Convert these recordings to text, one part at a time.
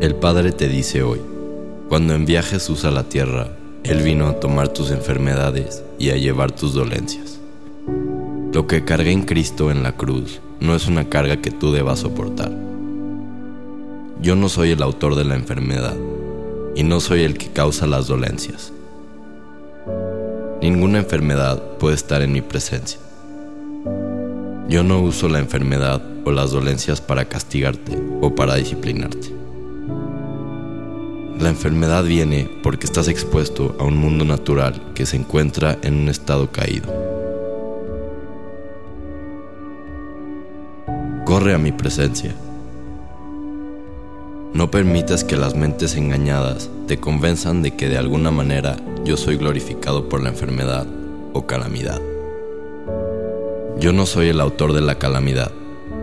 El Padre te dice hoy, cuando envía Jesús a la tierra, Él vino a tomar tus enfermedades y a llevar tus dolencias. Lo que cargué en Cristo en la cruz no es una carga que tú debas soportar. Yo no soy el autor de la enfermedad y no soy el que causa las dolencias. Ninguna enfermedad puede estar en mi presencia. Yo no uso la enfermedad o las dolencias para castigarte o para disciplinarte. La enfermedad viene porque estás expuesto a un mundo natural que se encuentra en un estado caído. Corre a mi presencia. No permitas que las mentes engañadas te convenzan de que de alguna manera yo soy glorificado por la enfermedad o calamidad. Yo no soy el autor de la calamidad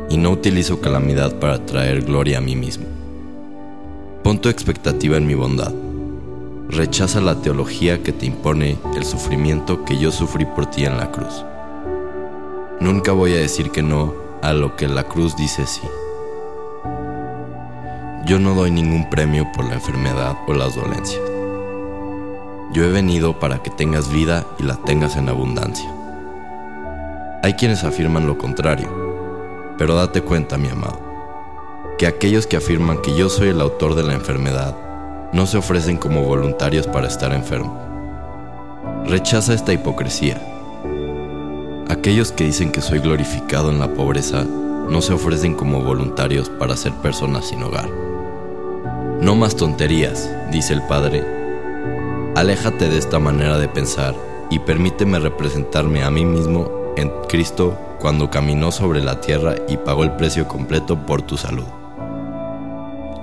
y no utilizo calamidad para traer gloria a mí mismo. Pon tu expectativa en mi bondad. Rechaza la teología que te impone el sufrimiento que yo sufrí por ti en la cruz. Nunca voy a decir que no a lo que la cruz dice sí. Yo no doy ningún premio por la enfermedad o las dolencias. Yo he venido para que tengas vida y la tengas en abundancia. Hay quienes afirman lo contrario, pero date cuenta, mi amado, que aquellos que afirman que yo soy el autor de la enfermedad no se ofrecen como voluntarios para estar enfermo. Rechaza esta hipocresía. Aquellos que dicen que soy glorificado en la pobreza no se ofrecen como voluntarios para ser personas sin hogar. No más tonterías, dice el Padre. Aléjate de esta manera de pensar y permíteme representarme a mí mismo en Cristo cuando caminó sobre la tierra y pagó el precio completo por tu salud,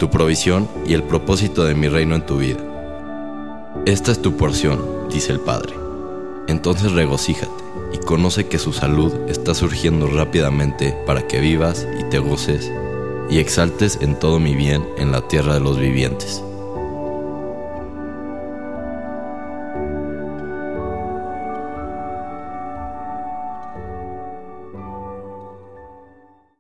tu provisión y el propósito de mi reino en tu vida. Esta es tu porción, dice el Padre. Entonces regocíjate y conoce que su salud está surgiendo rápidamente para que vivas y te goces y exaltes en todo mi bien en la tierra de los vivientes.